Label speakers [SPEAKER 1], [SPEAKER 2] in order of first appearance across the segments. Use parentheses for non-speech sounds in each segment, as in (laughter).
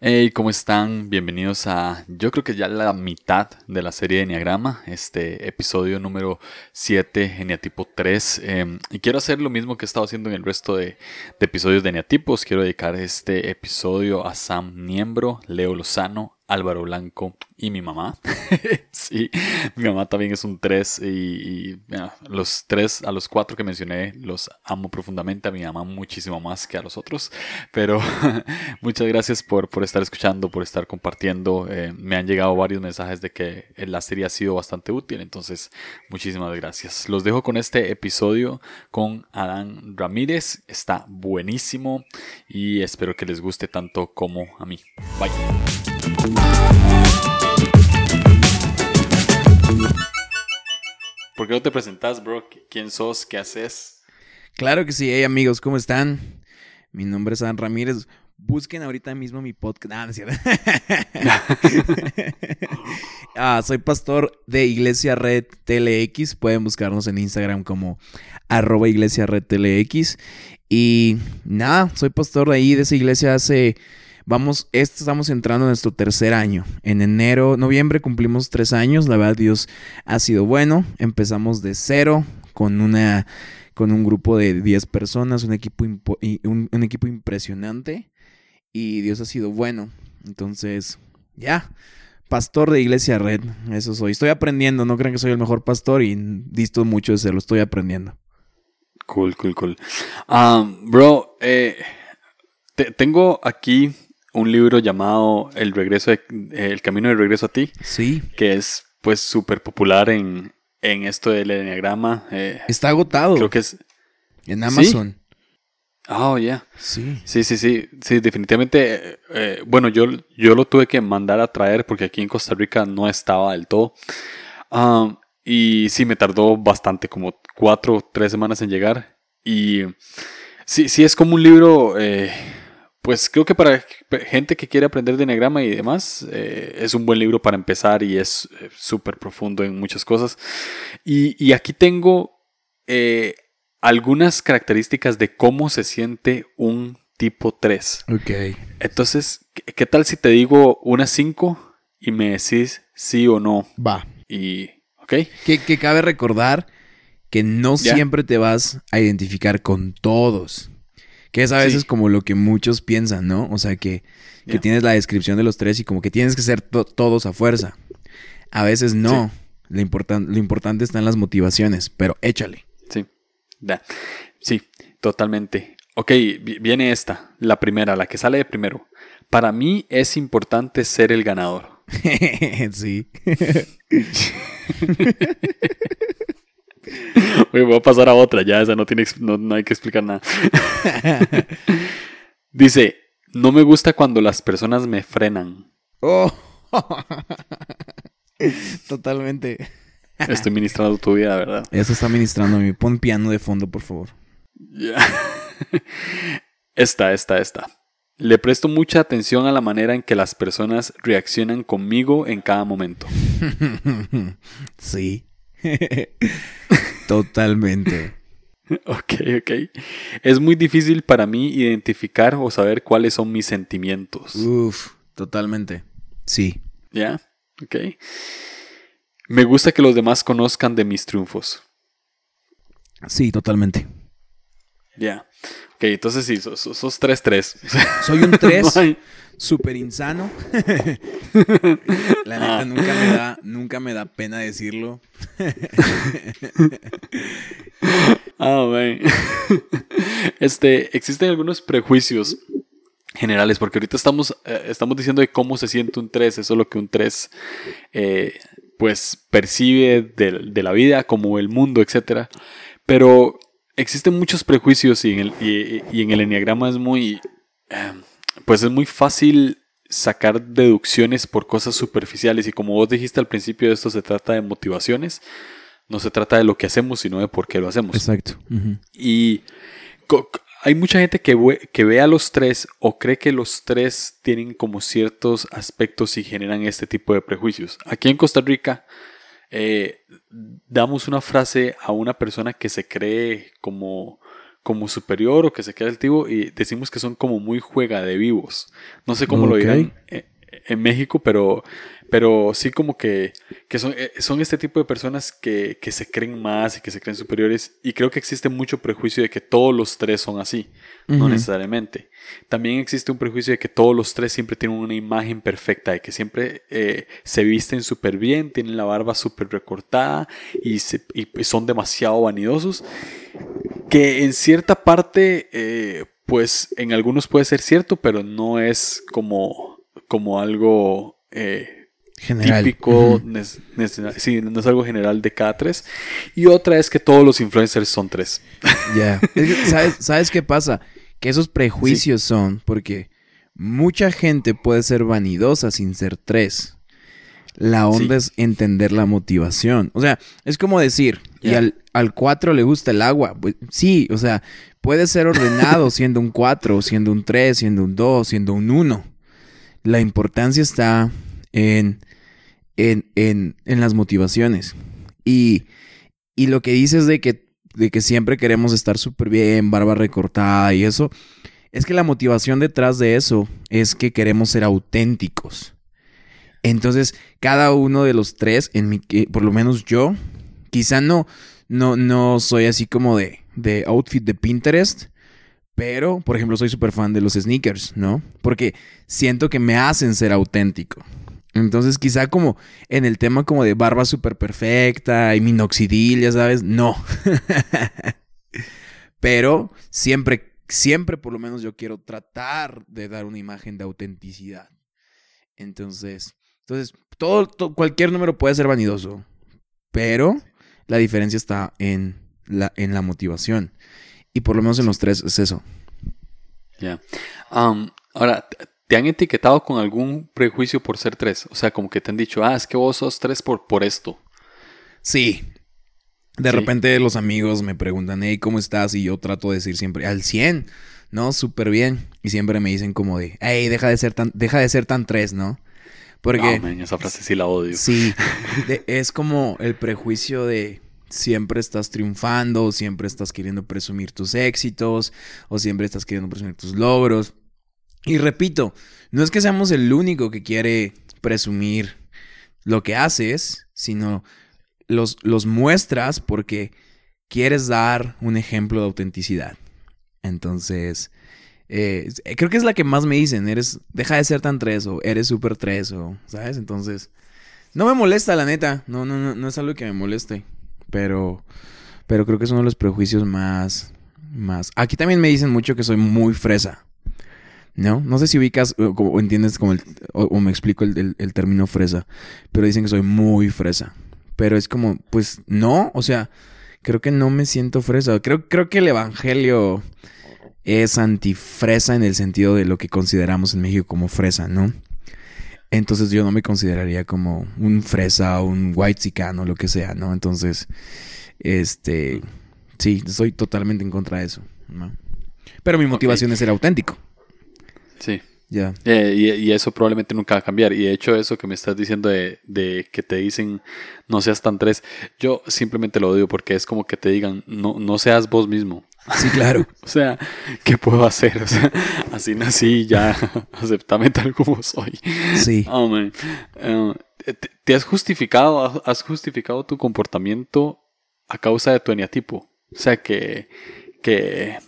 [SPEAKER 1] Hey, ¿cómo están? Bienvenidos a, yo creo que ya la mitad de la serie de Enneagrama, este episodio número 7, Eneatipo 3. Em, y quiero hacer lo mismo que he estado haciendo en el resto de, de episodios de Eneatipos. Quiero dedicar este episodio a Sam Niembro, Leo Lozano, Álvaro Blanco y mi mamá. (laughs) sí, mi mamá también es un 3 y, los tres, a los cuatro que mencioné, los amo profundamente. A mi mamá muchísimo más que a los otros. Pero (laughs) muchas gracias por, por, estar escuchando, por estar compartiendo. Eh, me han llegado varios mensajes de que la serie ha sido bastante útil. Entonces, muchísimas gracias. Los dejo con este episodio con Adán Ramírez. Está buenísimo y espero que les guste tanto como a mí. Bye. ¿Por qué no te presentas, bro? ¿Quién sos? ¿Qué haces?
[SPEAKER 2] Claro que sí, hey amigos, ¿cómo están? Mi nombre es Adán Ramírez. Busquen ahorita mismo mi podcast. Ah, (laughs) soy pastor de Iglesia Red TLX. Pueden buscarnos en Instagram como arroba Iglesia Red TLX. Y nada, soy pastor de ahí, de esa iglesia hace Vamos, estamos entrando en nuestro tercer año. En enero, noviembre cumplimos tres años. La verdad, Dios ha sido bueno. Empezamos de cero con una con un grupo de 10 personas, un equipo, un, equipo impresionante. Y Dios ha sido bueno. Entonces, ya. Pastor de Iglesia Red, eso soy. Estoy aprendiendo, no crean que soy el mejor pastor y disto mucho de lo estoy aprendiendo.
[SPEAKER 1] Cool, cool, cool. Um, bro, eh, tengo aquí un libro llamado El regreso El camino del regreso a ti.
[SPEAKER 2] Sí.
[SPEAKER 1] Que es pues súper popular en, en esto del enneagrama. Eh,
[SPEAKER 2] Está agotado.
[SPEAKER 1] Creo que es
[SPEAKER 2] en Amazon.
[SPEAKER 1] Oh, ya.
[SPEAKER 2] Sí.
[SPEAKER 1] Sí, sí, sí. Sí, definitivamente. Eh, bueno, yo, yo lo tuve que mandar a traer porque aquí en Costa Rica no estaba del todo. Ah, y sí, me tardó bastante, como cuatro o tres semanas en llegar. Y sí, sí, es como un libro. Eh, pues creo que para gente que quiere aprender de y demás, eh, es un buen libro para empezar y es eh, súper profundo en muchas cosas. Y, aquí tengo eh, algunas características de cómo se siente un tipo 3.
[SPEAKER 2] Ok.
[SPEAKER 1] Entonces, ¿qué, tal si te digo unas 5 y me decís sí o no?
[SPEAKER 2] Va.
[SPEAKER 1] Y, ¿ok?
[SPEAKER 2] Que, cabe recordar que no siempre te vas a identificar con todos. Que es a veces como lo que muchos piensan, ¿no? O sea, que, tienes la descripción de los tres y como que tienes que ser todos a fuerza. A veces no. Lo, lo importante está en las motivaciones, pero échale.
[SPEAKER 1] Sí. Sí, totalmente. Ok, viene esta, la primera, la que sale de primero. Para mí es importante ser el ganador. (laughs)
[SPEAKER 2] sí. (laughs)
[SPEAKER 1] voy a pasar a otra, ya esa no tiene no, hay que explicar nada. (laughs) Dice, no me gusta cuando las personas me frenan.
[SPEAKER 2] Oh. (laughs) Totalmente.
[SPEAKER 1] Estoy ministrando tu vida, ¿verdad?
[SPEAKER 2] Eso está ministrando a mí. Pon piano de fondo, por favor. (laughs)
[SPEAKER 1] Esta, esta, esta. Le presto mucha atención a la manera en que las personas reaccionan conmigo en cada momento.
[SPEAKER 2] Sí. (laughs) Totalmente. (laughs)
[SPEAKER 1] Ok, ok. Es muy difícil para mí identificar o saber cuáles son mis sentimientos.
[SPEAKER 2] Uf, totalmente. Sí.
[SPEAKER 1] ¿Ya? Ok. Me gusta que los demás conozcan de mis triunfos.
[SPEAKER 2] Sí, totalmente.
[SPEAKER 1] Ya. Ok, entonces sí, sos, 3-3.
[SPEAKER 2] Soy un 3 (laughs) súper insano. La neta nunca me da, nunca me da pena decirlo.
[SPEAKER 1] Ah, Este, existen algunos prejuicios generales, porque ahorita estamos, eh, estamos diciendo de cómo se siente un 3, eso es lo que un 3 eh, pues percibe de, la vida, como el mundo, etc. Pero existen muchos prejuicios y en el, y, en el enneagrama es muy, eh, pues es muy fácil sacar deducciones por cosas superficiales y como vos dijiste al principio esto se trata de motivaciones, no se trata de lo que hacemos sino de por qué lo hacemos.
[SPEAKER 2] Exacto.
[SPEAKER 1] Y hay mucha gente que, ve, que ve a los tres o cree que los tres tienen como ciertos aspectos y generan este tipo de prejuicios. Aquí en Costa Rica eh, damos una frase a una persona que se cree como como superior o que se queda altivo y decimos que son como muy juega de vivos. No sé cómo lo dirán en México, pero, pero sí como que, que son, eh, son este tipo de personas que, que, se creen más y que se creen superiores y creo que existe mucho prejuicio de que todos los tres son así, no necesariamente. También existe un prejuicio de que todos los tres siempre tienen una imagen perfecta, de que siempre eh, se visten súper bien, tienen la barba súper recortada y, se, y, son demasiado vanidosos, que en cierta parte... Eh, pues en algunos puede ser cierto, pero no es como como algo eh, general. típico, sí, no es algo general de cada tres. Y otra es que todos los influencers son tres.
[SPEAKER 2] Ya. (laughs) ¿sabes, qué pasa? Que esos prejuicios son porque mucha gente puede ser vanidosa sin ser tres. La onda es entender la motivación. O sea, es como decir, y al, al cuatro le gusta el agua. Pues, sí, o sea, puede ser ordenado (laughs) siendo un cuatro, siendo un tres, siendo un dos, siendo un uno. La importancia está en, en, las motivaciones. Y, lo que dices de que, de que siempre queremos estar súper bien, barba recortada y eso, es que la motivación detrás de eso es que queremos ser auténticos. Entonces, cada uno de los tres, en mi, por lo menos yo, quizá no, no, no soy así como de, de outfit de Pinterest, pero, por ejemplo, soy súper fan de los sneakers, ¿no? Porque siento que me hacen ser auténtico. Entonces, quizá como en el tema como de barba súper perfecta y minoxidil, ya sabes, no. (laughs) Pero siempre, siempre por lo menos yo quiero tratar de dar una imagen de autenticidad. Entonces, entonces todo, cualquier número puede ser vanidoso, pero la diferencia está en la, en la motivación. Y por lo menos en los tres es eso.
[SPEAKER 1] Ya. Um, ahora, ¿te han etiquetado con algún prejuicio por ser tres? O sea, como que te han dicho, ah, es que vos sos tres por, por esto.
[SPEAKER 2] Sí. De repente los amigos me preguntan, hey, ¿cómo estás? Y yo trato de decir siempre, al 100, ¿no? Súper bien. Y siempre me dicen como de, hey, deja de ser tan, deja de ser tan tres, ¿no?
[SPEAKER 1] Porque... No, esa frase sí la odio.
[SPEAKER 2] Sí. (laughs) es como el prejuicio de siempre estás triunfando, o siempre estás queriendo presumir tus éxitos, o siempre estás queriendo presumir tus logros. Y repito, no es que seamos el único que quiere presumir lo que haces, sino los, los muestras porque quieres dar un ejemplo de autenticidad. Entonces, eh, creo que es la que más me dicen, eres, deja de ser tan tres o eres súper tres o, ¿sabes? Entonces, no me molesta la neta, no, no, no, no es algo que me moleste. Pero, pero creo que es uno de los prejuicios más, más. Aquí también me dicen mucho que soy muy fresa. ¿No? No sé si ubicas o, entiendes como el, o, me explico el, el, término fresa. Pero dicen que soy muy fresa. Pero es como, pues no, o sea, creo que no me siento fresa. Creo, creo que el evangelio es antifresa en el sentido de lo que consideramos en México como fresa, ¿no? Entonces yo no me consideraría como un fresa o un white chicano o lo que sea, ¿no? Entonces, este, sí, soy totalmente en contra de eso, ¿no? Pero mi motivación es ser auténtico.
[SPEAKER 1] Sí. Ya. Eh, y, eso probablemente nunca va a cambiar. Y de hecho, eso que me estás diciendo de, de, que te dicen no seas tan tres, yo simplemente lo odio porque es como que te digan no, no seas vos mismo.
[SPEAKER 2] Sí, claro. (laughs)
[SPEAKER 1] o sea, ¿qué puedo hacer? O sea, así nací, ya (laughs) aceptame tal como soy.
[SPEAKER 2] Sí.
[SPEAKER 1] Oh, eh, ¿te, has justificado, has justificado tu comportamiento a causa de tu eneatipo? O sea, que, que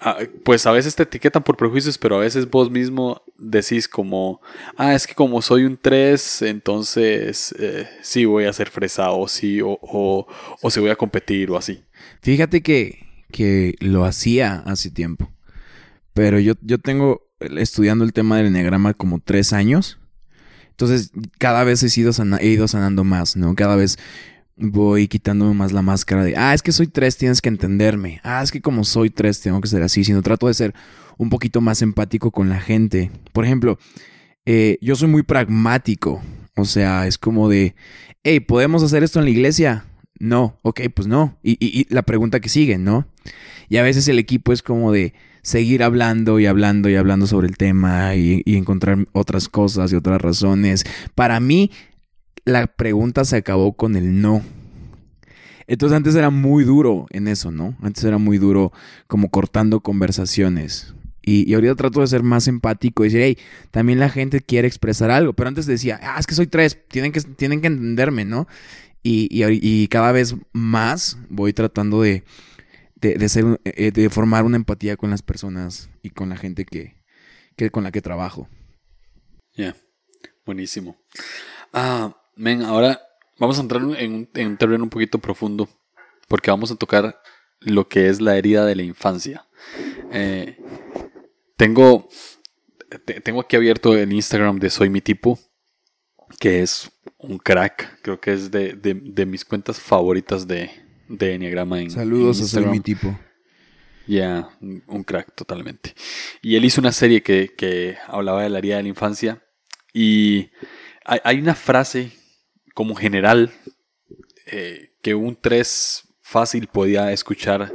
[SPEAKER 1] ah, pues a veces te etiquetan por prejuicios, pero a veces vos mismo decís como, ah, es que como soy un 3, entonces eh, sí voy a ser fresa o sí, o, o, o voy a competir o así.
[SPEAKER 2] Fíjate que que lo hacía hace tiempo. Pero yo, yo tengo estudiando el tema del enneagrama como tres años. Entonces, cada vez he ido sanando más, ¿no? Cada vez voy quitándome más la máscara de, ah, es que soy tres, tienes que entenderme. Ah, es que como soy tres, tengo que ser así. Sino trato de ser un poquito más empático con la gente. Por ejemplo, eh, yo soy muy pragmático. O sea, es como de, hey, ¿podemos hacer esto en la iglesia? No, ok, pues no. Y, la pregunta que sigue, ¿no? Y a veces el equipo es como de seguir hablando y hablando y hablando sobre el tema y, encontrar otras cosas y otras razones. Para mí, la pregunta se acabó con el no. Entonces antes era muy duro en eso, ¿no? Antes era muy duro como cortando conversaciones. Y, y ahorita trato de ser más empático y decir, hey, también la gente quiere expresar algo. Pero antes decía, ah, es que soy tres, tienen que, tienen que entenderme, ¿no? Y, y, cada vez más voy tratando de, de, de eh, de formar una empatía con las personas y con la gente que, que con la que trabajo.
[SPEAKER 1] Ya, buenísimo. Ah, men, ahora vamos a entrar en un, en un terreno un poquito profundo porque vamos a tocar lo que es la herida de la infancia. Eh, tengo, te- tengo aquí abierto el Instagram de Soy Mi Tipo, que es un crack. Creo que es de, de- de mis cuentas favoritas de, de Enneagrama en
[SPEAKER 2] Saludos
[SPEAKER 1] en
[SPEAKER 2] a Soy mi tipo.
[SPEAKER 1] Ya, un un crack totalmente. Y él hizo una serie que, que hablaba de la herida de la infancia. Y hay, hay una frase como general eh, que un 3 fácil podía escuchar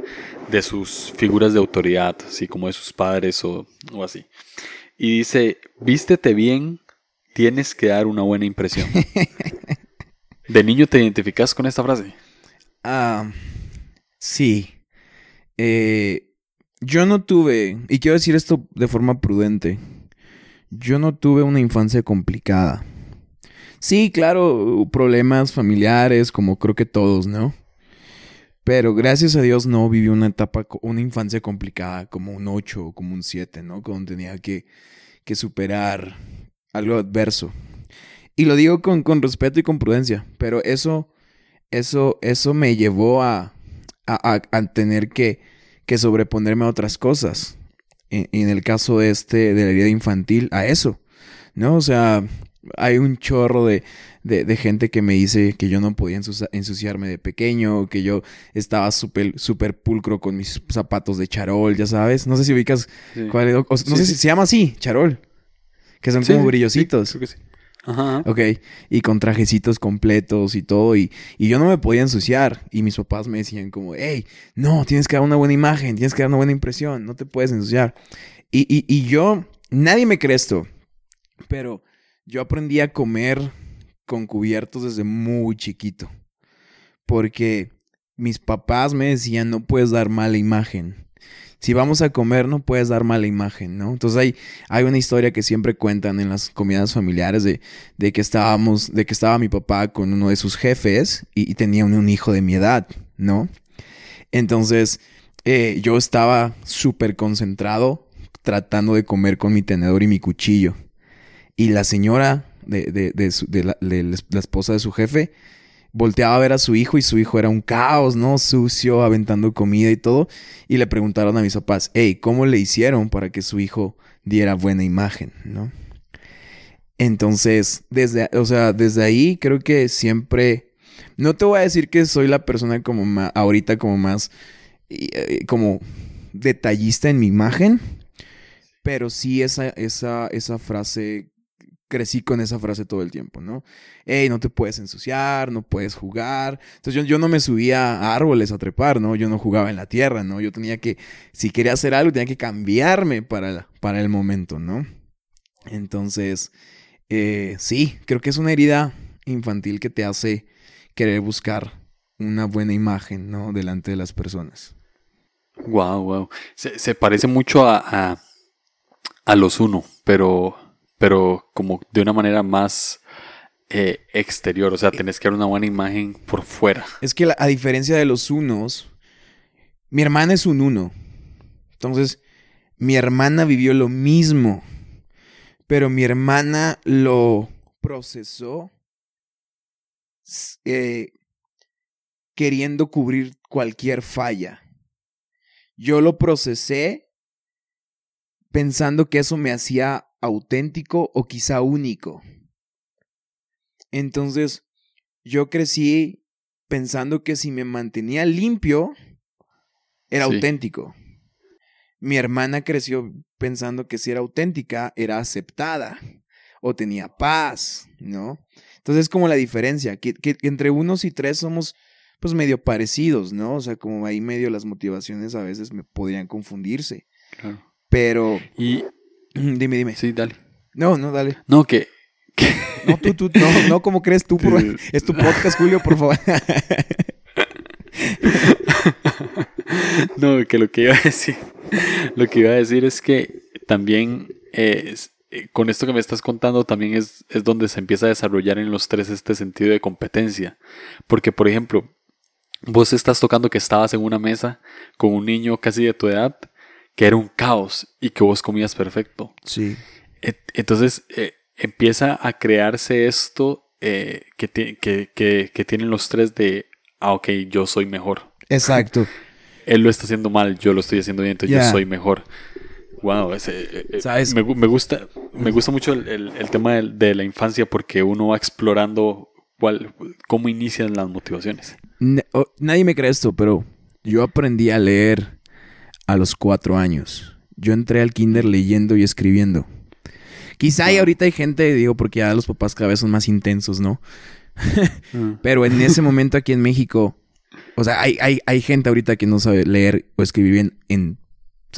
[SPEAKER 1] de sus figuras de autoridad, así como de sus padres o, o así. Y dice, vístete bien, tienes que dar una buena impresión. (laughs) ¿De niño te identificas con esta frase?
[SPEAKER 2] Ah, sí. Eh, yo no tuve, y quiero decir esto de forma prudente, yo no tuve una infancia complicada. Sí, claro, problemas familiares, como creo que todos, ¿no? Pero gracias a Dios no viví una etapa, una infancia complicada, como un 8 o como un 7, ¿no? Cuando tenía que, que superar algo adverso. Y lo digo con, con respeto y con prudencia, pero eso, eso, eso me llevó a, a, a- tener que, que sobreponerme a otras cosas. En, el caso de este, de la herida infantil, a eso, ¿no? O sea, hay un chorro de, de, de gente que me dice que yo no podía ensucia- ensuciarme de pequeño, que yo estaba súper súper pulcro con mis zapatos de charol, ya sabes. No sé si ubicas
[SPEAKER 1] Sí.
[SPEAKER 2] cuál es, o- no
[SPEAKER 1] Sí,
[SPEAKER 2] sé
[SPEAKER 1] sí.
[SPEAKER 2] si se llama así, charol. Que son como brillositos.
[SPEAKER 1] creo que sí. Ajá.
[SPEAKER 2] Ok, y con trajecitos completos y todo, y, y yo no me podía ensuciar, y mis papás me decían como, hey, no, tienes que dar una buena imagen, tienes que dar una buena impresión, no te puedes ensuciar. Y, y, y yo, nadie me cree esto, pero yo aprendí a comer con cubiertos desde muy chiquito, porque mis papás me decían, no puedes dar mala imagen. Si vamos a comer, no puedes dar mala imagen, ¿no? Entonces hay, hay una historia que siempre cuentan en las comidas familiares de, de que estábamos, de que estaba mi papá con uno de sus jefes y, tenía un, un hijo de mi edad, ¿no? Entonces, eh, yo estaba súper concentrado tratando de comer con mi tenedor y mi cuchillo. Y la señora de, de- la, esposa de su jefe volteaba a ver a su hijo y su hijo era un caos, ¿no? Sucio, aventando comida y todo. Y le preguntaron a mis papás, hey, ¿cómo le hicieron para que su hijo diera buena imagen, ¿no? Entonces, desde, o sea, desde ahí creo que siempre, no te voy a decir que soy la persona como ahorita como más, eh, como detallista en mi imagen, pero sí esa, esa, esa frase, crecí con esa frase todo el tiempo, ¿no? Hey, no te puedes ensuciar, no puedes jugar. Entonces yo, yo no me subía a árboles a trepar, ¿no? Yo no jugaba en la tierra, ¿no? Yo tenía que, si quería hacer algo, tenía que cambiarme para, para el momento, ¿no? Entonces, eh, sí, creo que es una herida infantil que te hace querer buscar una buena imagen, ¿no? Delante de las personas.
[SPEAKER 1] Wow, wow. Se, parece mucho a, a los uno, pero, pero como de una manera más eh, exterior. O sea, tenés que dar una buena imagen por fuera.
[SPEAKER 2] Es que la- a diferencia de los unos, mi hermana es un uno. Entonces, mi hermana vivió lo mismo, pero mi hermana lo procesó eh, queriendo cubrir cualquier falla. Yo lo procesé pensando que eso me hacía auténtico o quizá único. Entonces, yo crecí pensando que si me mantenía limpio, era
[SPEAKER 1] Sí.
[SPEAKER 2] auténtico. Mi hermana creció pensando que si era auténtica, era aceptada o tenía paz, ¿no? Entonces es como la diferencia, que, que entre unos y tres somos pues medio parecidos, ¿no? O sea, como ahí medio las motivaciones a veces me podrían confundirse.
[SPEAKER 1] Claro.
[SPEAKER 2] Pero,
[SPEAKER 1] Y
[SPEAKER 2] dime, dime.
[SPEAKER 1] sí, dale.
[SPEAKER 2] No, no, dale.
[SPEAKER 1] No, que,
[SPEAKER 2] No, tú, tú, no, no, ¿cómo crees tú? Por... (laughs) Es tu podcast, Julio, por favor. (laughs)
[SPEAKER 1] no, que lo que iba a decir, lo que iba a decir es que también eh, eh, con esto que me estás contando también es, es donde se empieza a desarrollar en los tres este sentido de competencia. Porque, por ejemplo, vos estás tocando que estabas en una mesa con un niño casi de tu edad que era un caos y que vos comías perfecto.
[SPEAKER 2] Sí.
[SPEAKER 1] Entonces eh, empieza a crearse esto que, que, que, tienen los tres de, ah, ok, yo soy mejor.
[SPEAKER 2] Exacto. (laughs)
[SPEAKER 1] Él lo está haciendo mal, yo lo estoy haciendo bien, entonces yo soy mejor. Wow, ese, eh, Me, me, gusta, me gusta mucho el, el, tema de, de, la infancia porque uno va explorando cuál, cómo inician las motivaciones.
[SPEAKER 2] nadie me cree esto, pero yo aprendí a leer a los cuatro años. Yo entré al kinder leyendo y escribiendo. Quizá ahorita hay gente, digo, porque ya los papás cada vez son más intensos, ¿no? Ah. (laughs) Pero en ese momento aquí en México, o sea, hay, hay, hay gente ahorita que no sabe leer o escribir bien en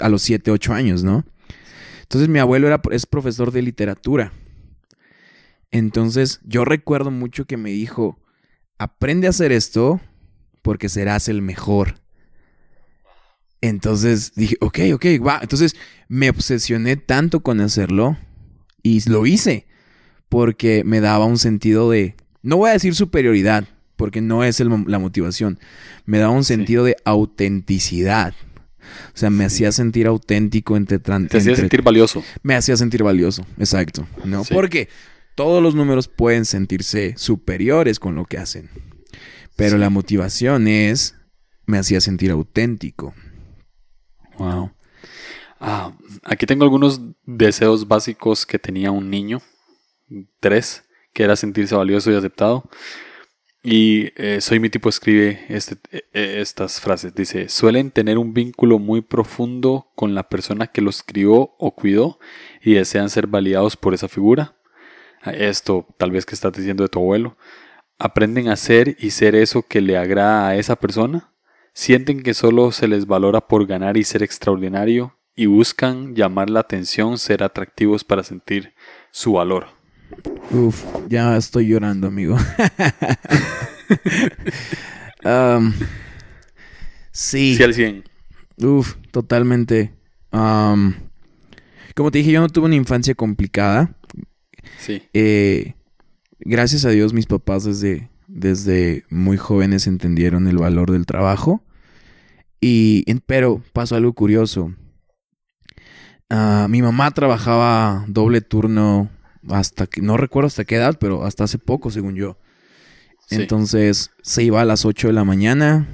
[SPEAKER 2] a los 7, 8 años, ¿no? Entonces mi abuelo era, es profesor de literatura. Entonces yo recuerdo mucho que me dijo, aprende a hacer esto porque serás el mejor. Entonces dije, ok, ok, va. Entonces me obsesioné tanto con hacerlo y lo hice porque me daba un sentido de, no voy a decir superioridad, porque no es la motivación, me daba un sentido de autenticidad. O sea, me hacía sentir auténtico entre...
[SPEAKER 1] Te hacía sentir valioso.
[SPEAKER 2] Me hacía sentir valioso, exacto. ¿no? Porque todos los números pueden sentirse superiores con lo que hacen. Pero la motivación es... Me hacía sentir auténtico.
[SPEAKER 1] Wow. Ah, aquí tengo algunos deseos básicos que tenía un niño. Tres, que era sentirse valioso y aceptado. Y eh, Soy mi tipo escribe este, eh, eh, estas frases. Dice, suelen tener un vínculo muy profundo con la persona que los crió o cuidó y desean ser validados por esa figura. Ah, esto tal vez que estás diciendo de tu abuelo. Aprenden a ser y ser eso que le agrada a esa persona. Sienten que solo se les valora por ganar y ser extraordinario y buscan llamar la atención, ser atractivos para sentir su valor.
[SPEAKER 2] Uf, ya estoy llorando, amigo. (laughs) Um, sí.
[SPEAKER 1] Sí, al 100.
[SPEAKER 2] Uf, totalmente. Um, como te dije, yo no tuve una infancia complicada.
[SPEAKER 1] Sí.
[SPEAKER 2] Eh, gracias a Dios, mis papás desde, desde muy jóvenes entendieron el valor del trabajo. Y, pero pasó algo curioso. Ah, mi mamá trabajaba doble turno hasta que, no recuerdo hasta qué edad, pero hasta hace poco, según yo. Entonces se iba a las 8 de la mañana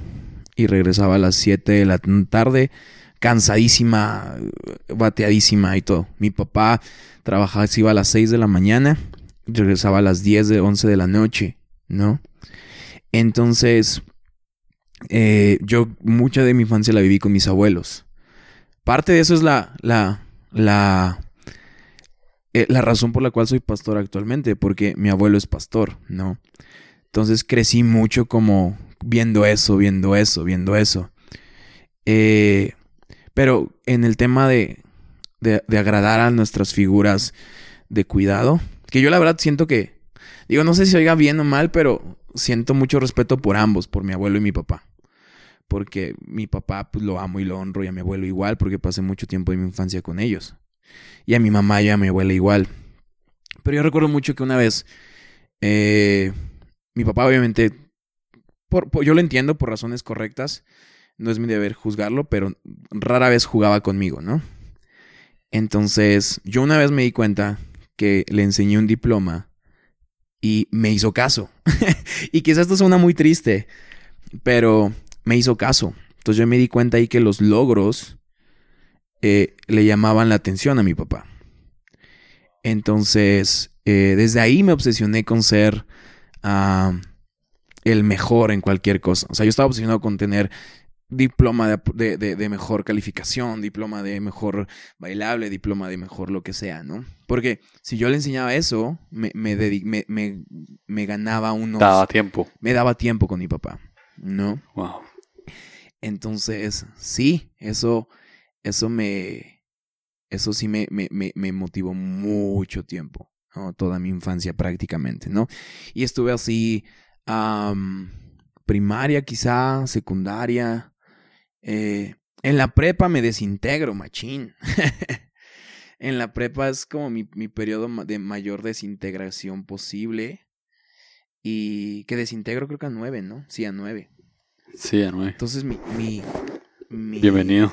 [SPEAKER 2] y regresaba a las 7 de la tarde, cansadísima, bateadísima y todo. Mi papá trabajaba, se iba a las 6 de la mañana y regresaba a las 10 de 11 de la noche, ¿no? Entonces, eh, yo mucha de mi infancia la viví con mis abuelos. Parte de eso es la, la, la eh, la razón por la cual soy pastor actualmente, porque mi abuelo es pastor, ¿no? Entonces crecí mucho como viendo eso, viendo eso, viendo eso. Eh, pero en el tema de, de, de, agradar a nuestras figuras de cuidado, que yo la verdad siento que, digo, no sé si oiga bien o mal, pero siento mucho respeto por ambos, por mi abuelo y mi papá. Porque mi papá pues, lo amo y lo honro y a mi abuelo igual, porque pasé mucho tiempo de mi infancia con ellos. Y a mi mamá y a mi abuela igual. Pero yo recuerdo mucho que una vez eh, mi papá obviamente, por, yo lo entiendo por razones correctas, no es mi deber juzgarlo, pero rara vez jugaba conmigo, ¿no? Entonces, yo una vez me di cuenta que le enseñé un diploma y me hizo caso. (laughs) y quizás esto suena muy triste, pero me hizo caso. Entonces yo me di cuenta ahí que los logros eh, le llamaban la atención a mi papá. Entonces, eh, desde ahí me obsesioné con ser ah, el mejor en cualquier cosa. O sea, yo estaba obsesionado con tener diploma de, mejor calificación, diploma de mejor bailable, diploma de mejor lo que sea, ¿no? Porque si yo le enseñaba eso, me, me, me, me ganaba unos...
[SPEAKER 1] Daba tiempo.
[SPEAKER 2] Me daba tiempo con mi papá, ¿no?
[SPEAKER 1] Wow.
[SPEAKER 2] Entonces, sí, eso eso me, eso sí me, me, me, motivó mucho tiempo, toda mi infancia prácticamente, ¿no? Y estuve así primaria quizá, secundaria. Eh, en la prepa me desintegro, machín. (laughs) en la prepa es como mi, mi periodo de mayor desintegración posible. Y que desintegro creo que a nueve, ¿no? Sí, a nueve.
[SPEAKER 1] Sí, nueve.
[SPEAKER 2] Entonces mi... mi, mi
[SPEAKER 1] Bienvenido.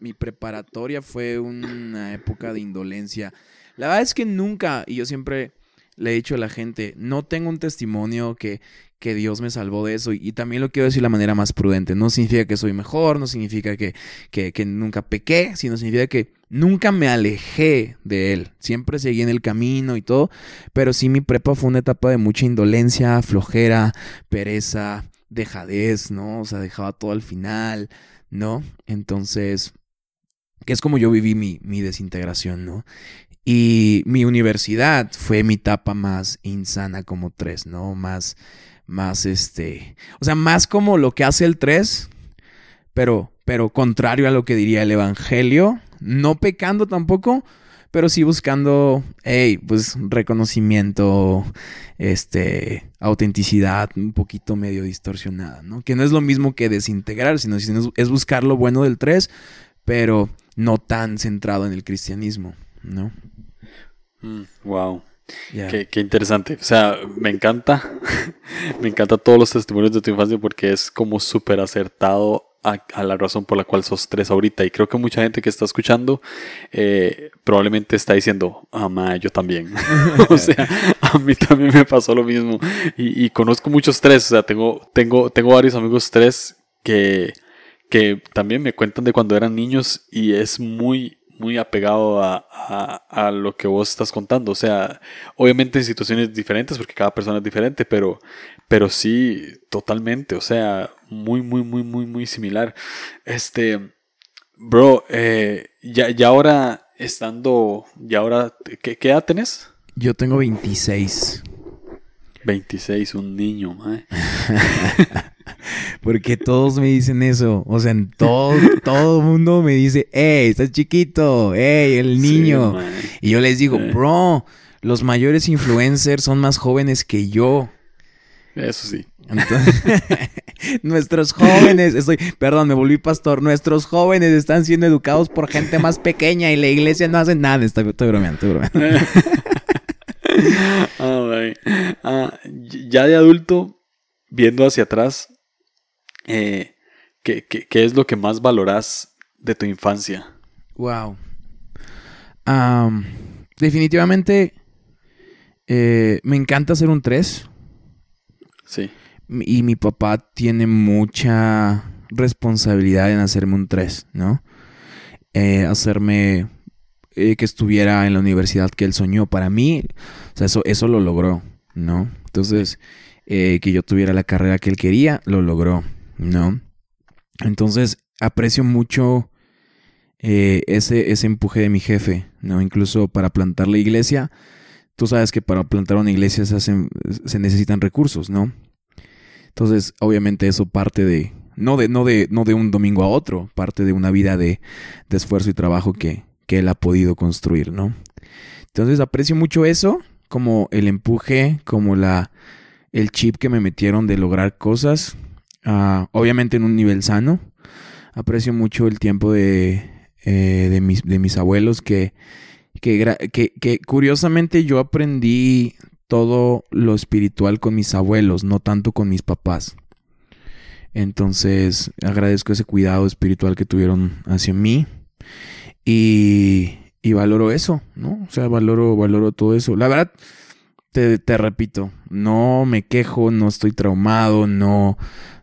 [SPEAKER 2] Mi, preparatoria fue una época de indolencia. La verdad es que nunca, y yo siempre le he dicho a la gente, no tengo un testimonio que, que Dios me salvó de eso. Y, también lo quiero decir de la manera más prudente. No significa que soy mejor, no significa que, que, que, nunca pequé, sino significa que nunca me alejé de Él. Siempre seguí en el camino y todo. Pero sí mi prepa fue una etapa de mucha indolencia, flojera, pereza, dejadez, ¿no? O sea, dejaba todo al final, ¿no? Entonces, que es como yo viví mi, mi desintegración, ¿no? Y mi universidad fue mi etapa más insana como tres, ¿no? Más, más este, o sea, más como lo que hace el tres, pero, pero contrario a lo que diría el evangelio, no pecando tampoco, pero sí buscando, hey, pues reconocimiento, este, autenticidad, un poquito medio distorsionada, ¿no? Que no es lo mismo que desintegrar, sino, es buscar lo bueno del tres, pero no tan centrado en el cristianismo, ¿no?
[SPEAKER 1] wow. Mm, qué, interesante. O sea, me encanta. (laughs) me encanta todos los testimonios de tu infancia porque es como súper acertado a, la razón por la cual sos tres ahorita. Y creo que mucha gente que está escuchando eh, probablemente está diciendo, ah, yo también. (laughs) o (laughs) sea, a mí también me pasó lo mismo. Y, conozco muchos tres. O sea, tengo, tengo, tengo varios amigos tres que, que también me cuentan de cuando eran niños y es muy muy apegado a, a, lo que vos estás contando. O sea, obviamente en situaciones diferentes, porque cada persona es diferente, pero, pero sí, totalmente. O sea, muy, muy, muy, muy, muy similar. Este, bro, eh, ya, ya ahora estando, ya ahora, ¿qué, ¿qué edad tenés?
[SPEAKER 2] Yo tengo 26.
[SPEAKER 1] 26, un niño, mae. (laughs)
[SPEAKER 2] Porque todos me dicen eso. O sea, en todo, todo mundo me dice, hey, estás chiquito, hey, el niño. y yo les digo, bro, los mayores influencers son más jóvenes que yo.
[SPEAKER 1] Eso sí. (laughs)
[SPEAKER 2] nuestros jóvenes, estoy, perdón, me volví pastor, nuestros jóvenes están siendo educados por gente más pequeña y la iglesia no hace nada. Estoy, estoy bromeando, estoy bromeando. (laughs)
[SPEAKER 1] Ah, ya de adulto, viendo hacia atrás, eh, ¿qué, es lo que más valoras de tu infancia?
[SPEAKER 2] Wow. definitivamente eh, me encanta hacer un 3.
[SPEAKER 1] Sí.
[SPEAKER 2] Y mi papá tiene mucha responsabilidad en hacerme un 3, ¿no? Eh, hacerme que estuviera en la universidad que él soñó. Para mí, o sea, eso, eso lo logró, ¿no? Entonces, que yo tuviera la carrera que él quería, lo logró. ¿no? Entonces aprecio mucho eh, ese, ese empuje de mi jefe, ¿no? Incluso para plantar la iglesia, tú sabes que para plantar una iglesia se, hacen, se necesitan recursos, ¿no? Entonces, obviamente eso parte de no, de, no, de, no de un domingo a otro, parte de una vida de, de esfuerzo y trabajo que, que él ha podido construir, ¿no? Entonces aprecio mucho eso, como el empuje, como la, el chip que me metieron de lograr cosas, Ah, obviamente en un nivel sano. Aprecio mucho el tiempo de, eh, de, mis, de mis, abuelos que, que, que, curiosamente yo aprendí todo lo espiritual con mis abuelos, no tanto con mis papás. Entonces agradezco ese cuidado espiritual que tuvieron hacia mí y, y valoro eso, ¿no? O sea, valoro, valoro todo eso. La verdad, te, te repito, no me quejo, no estoy traumado, no,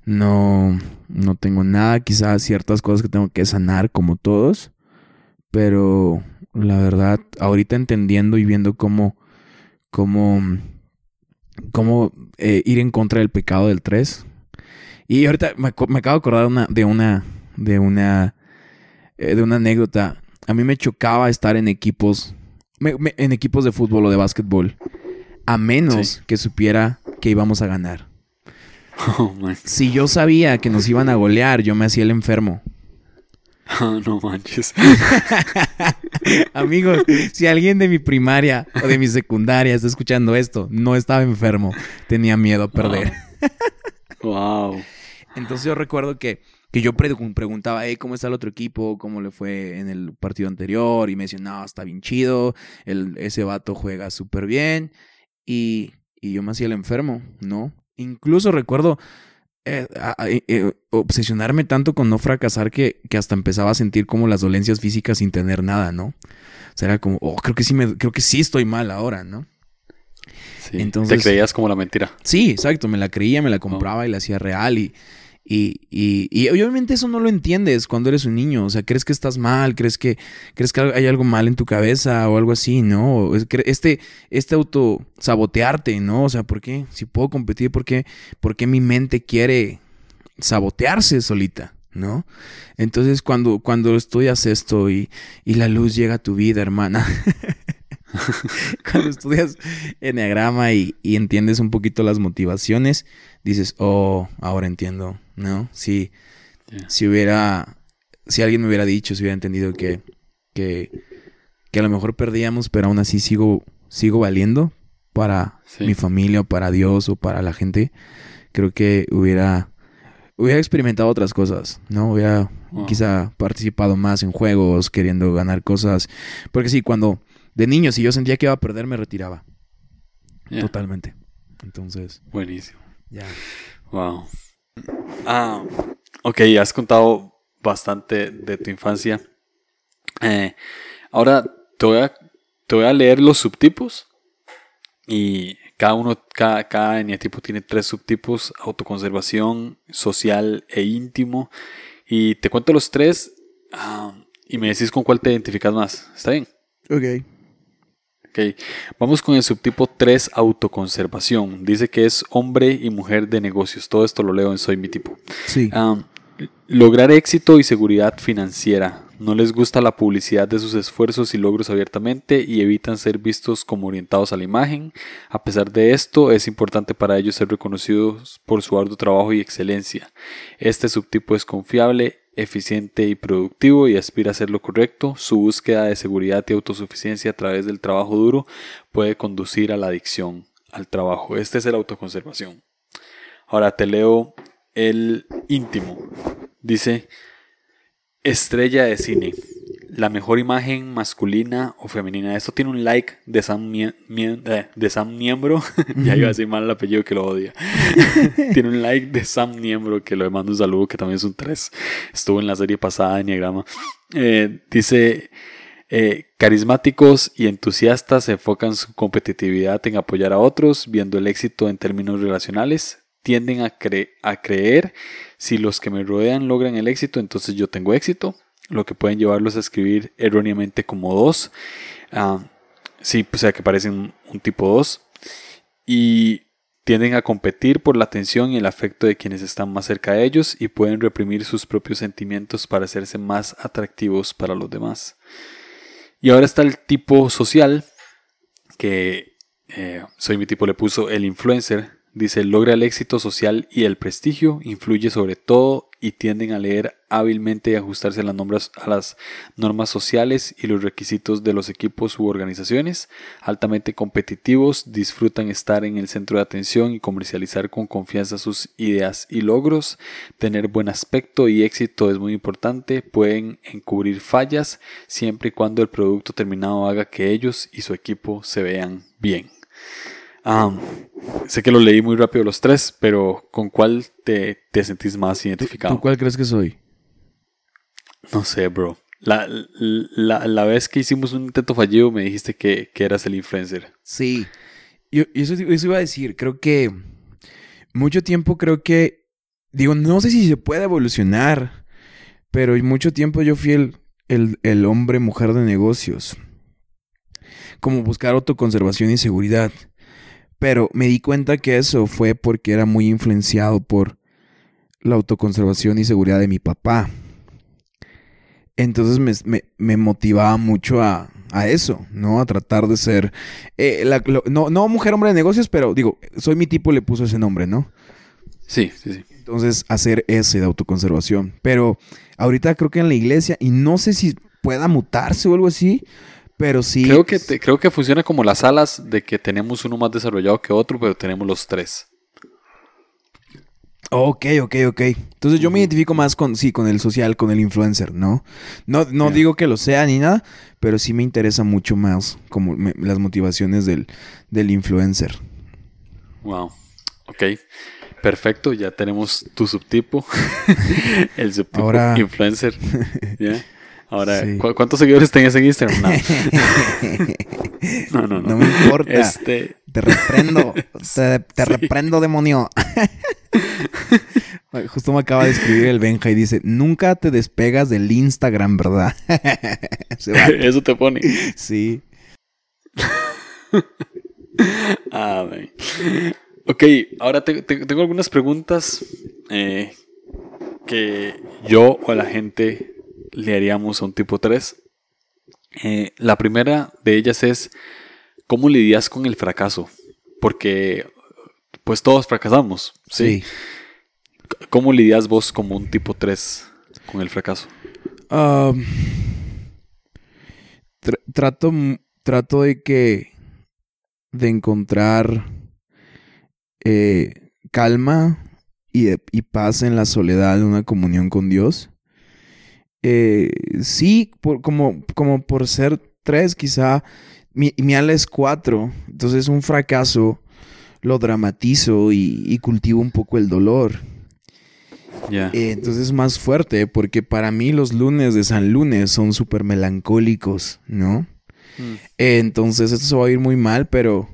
[SPEAKER 2] no, no tengo nada, quizás ciertas cosas que tengo que sanar como todos, pero la verdad, ahorita entendiendo y viendo cómo, cómo, cómo eh, ir en contra del pecado del 3. Y ahorita me, acabo de acordar una, de una, de una, eh, de una anécdota. A mí me chocaba estar en equipos, en equipos de fútbol o de básquetbol, a menos que supiera que íbamos a ganar. (laughs) Oh, si yo sabía que nos iban a golear, yo me hacía el enfermo.
[SPEAKER 1] Oh, no manches. (laughs)
[SPEAKER 2] Amigos, si alguien de mi primaria o de mi secundaria está escuchando esto, no estaba enfermo, tenía miedo a perder.
[SPEAKER 1] Wow.
[SPEAKER 2] Entonces yo recuerdo que, que yo preguntaba, hey, ¿cómo está el otro equipo? ¿Cómo le fue en el partido anterior? Y me decían, no, está bien chido, el, ese vato juega súper bien. Y, y yo me hacía el enfermo, ¿no? Incluso recuerdo eh, eh, obsesionarme tanto con no fracasar que, que, hasta empezaba a sentir como las dolencias físicas sin tener nada, ¿no? O sea, era como, oh, creo que sí me, creo que sí estoy mal ahora, ¿no?
[SPEAKER 1] Sí. Entonces, Te creías como la mentira.
[SPEAKER 2] Sí, exacto, me la creía, me la compraba y la hacía real y, y, y, y, obviamente eso no lo entiendes cuando eres un niño. O sea, crees que estás mal, crees que, crees que hay algo mal en tu cabeza o algo así, ¿no? Este, este auto sabotearte, ¿no? O sea, ¿por qué? Si puedo competir, ¿por qué, ¿por qué mi mente quiere sabotearse solita? ¿No? Entonces, cuando, cuando estudias esto y, y la luz llega a tu vida, hermana, (laughs) cuando estudias enneagrama y, y entiendes un poquito las motivaciones, dices, oh, ahora entiendo, ¿no? Si, si hubiera, si alguien me hubiera dicho, si hubiera entendido que, que, que a lo mejor perdíamos, pero aún así sigo, sigo valiendo para mi familia o para Dios o para la gente, creo que hubiera, hubiera experimentado otras cosas, ¿no? Hubiera quizá participado más en juegos, queriendo ganar cosas. Porque sí, cuando de niño, si yo sentía que iba a perder, me retiraba. Totalmente. Entonces.
[SPEAKER 1] Buenísimo.
[SPEAKER 2] Ya.
[SPEAKER 1] Wow. Ah, ok, has contado bastante de tu infancia. Eh, ahora te voy, a, leer los subtipos. Y cada uno, cada, cada eneatipo tiene tres subtipos: autoconservación, social e íntimo. Y te cuento los tres. Ah, y me decís con cuál te identificas más. ¿Está bien?
[SPEAKER 2] Ok.
[SPEAKER 1] Vamos con el subtipo 3, autoconservación. Dice que es hombre y mujer de negocios. Todo esto lo leo en Soy mi tipo.
[SPEAKER 2] Sí.
[SPEAKER 1] lograr éxito y seguridad financiera. No les gusta la publicidad de sus esfuerzos y logros abiertamente y evitan ser vistos como orientados a la imagen. A pesar de esto, es importante para ellos ser reconocidos por su arduo trabajo y excelencia. Este subtipo es confiable eficiente y productivo y aspira a hacer lo correcto, su búsqueda de seguridad y autosuficiencia a través del trabajo duro puede conducir a la adicción al trabajo. Este es el autoconservación. Ahora te leo el íntimo. Dice, estrella de cine la mejor imagen masculina o femenina. Esto tiene un like de Sam, eh, de Sam Miembro. (laughs) ya iba a decir mal el apellido que lo odia. (laughs) tiene un like de Sam Miembro que lo mando un saludo que también es un 3. Estuvo en la serie pasada de Niagrama. Eh, dice. Eh, carismáticos y entusiastas enfocan su competitividad en apoyar a otros, viendo el éxito en términos relacionales, tienden a, a creer si los que me rodean logran el éxito, entonces yo tengo éxito lo que pueden llevarlos a escribir erróneamente como 2. Ah, sí, o sea que parecen un tipo 2. Y tienden a competir por la atención y el afecto de quienes están más cerca de ellos y pueden reprimir sus propios sentimientos para hacerse más atractivos para los demás. Y ahora está el tipo social, que eh, soy mi tipo le puso el influencer, Dice, logra el éxito social y el prestigio, influye sobre todo y tienden a leer hábilmente y ajustarse a las, normas, a las normas sociales y los requisitos de los equipos u organizaciones. Altamente competitivos, disfrutan estar en el centro de atención y comercializar con confianza sus ideas y logros. Tener buen aspecto y éxito es muy importante. Pueden encubrir fallas siempre y cuando el producto terminado haga que ellos y su equipo se vean bien. Ah, sé que lo leí muy rápido los tres, pero ¿con cuál te, te sentís más identificado?
[SPEAKER 2] ¿Con cuál crees que soy?
[SPEAKER 1] No sé, bro. La, la, vez que hicimos un intento fallido me dijiste que, eras el influencer.
[SPEAKER 2] Sí. Yo, eso, eso, iba a decir. Creo que mucho tiempo creo que... Digo, no sé si se puede evolucionar, pero mucho tiempo yo fui el, el, el hombre mujer de negocios. Como buscar autoconservación y seguridad. Pero me di cuenta que eso fue porque era muy influenciado por la autoconservación y seguridad de mi papá. Entonces me, motivaba mucho a, eso, ¿no? A tratar de ser, eh, no, no mujer hombre de negocios, pero digo, soy mi tipo, le puso ese nombre, ¿no?
[SPEAKER 1] Sí, sí, sí.
[SPEAKER 2] Entonces, hacer ese de autoconservación. Pero ahorita creo que en la iglesia, y no sé si pueda mutarse o algo así, pero sí.
[SPEAKER 1] Creo que, creo que funciona como las alas de que tenemos uno más desarrollado que otro, pero tenemos los tres.
[SPEAKER 2] Ok, ok, ok. Entonces yo me identifico más con, sí, con el social, con el influencer, ¿no? No, no digo que lo sea ni nada, pero sí me interesa mucho más como me- las motivaciones del, del influencer.
[SPEAKER 1] Wow. Ok. Perfecto, ya tenemos tu subtipo. (laughs) el subtipo
[SPEAKER 2] Ahora-
[SPEAKER 1] influencer. (laughs) ¿Ya? Ahora,
[SPEAKER 2] Sí.
[SPEAKER 1] ¿cu- ¿cuántos seguidores tenías en Instagram? No. (laughs) no, no, no.
[SPEAKER 2] No me importa.
[SPEAKER 1] Este,
[SPEAKER 2] Te reprendo. (laughs) te te
[SPEAKER 1] Sí.
[SPEAKER 2] reprendo, demonio. (laughs) Justo me acaba de escribir el Benja y dice: Nunca te despegas del Instagram, ¿verdad?
[SPEAKER 1] Eso te pone.
[SPEAKER 2] Sí.
[SPEAKER 1] Ah. Ok, ahora te- te- tengo algunas preguntas eh, que yo o la gente le haríamos a un tipo 3. Eh, la primera de ellas es, ¿cómo lidias con el fracaso? Porque pues todos fracasamos, ¿sí?
[SPEAKER 2] Sí.
[SPEAKER 1] ¿Cómo lidias vos como un tipo 3 con el fracaso?
[SPEAKER 2] Um, tr- trato, trato de que. de encontrar eh, calma y, de- y paz en la soledad de una comunión con Dios. Eh, sí, por, como, como por ser tres, quizá mi, mi ala es cuatro. Entonces, un fracaso lo dramatizo y, y cultivo un poco el dolor.
[SPEAKER 1] Ya.
[SPEAKER 2] Eh, entonces es más fuerte porque para mí los lunes de San Lunes son súper melancólicos, ¿no?
[SPEAKER 1] Mm,
[SPEAKER 2] Eh, entonces esto se va a ir muy mal, pero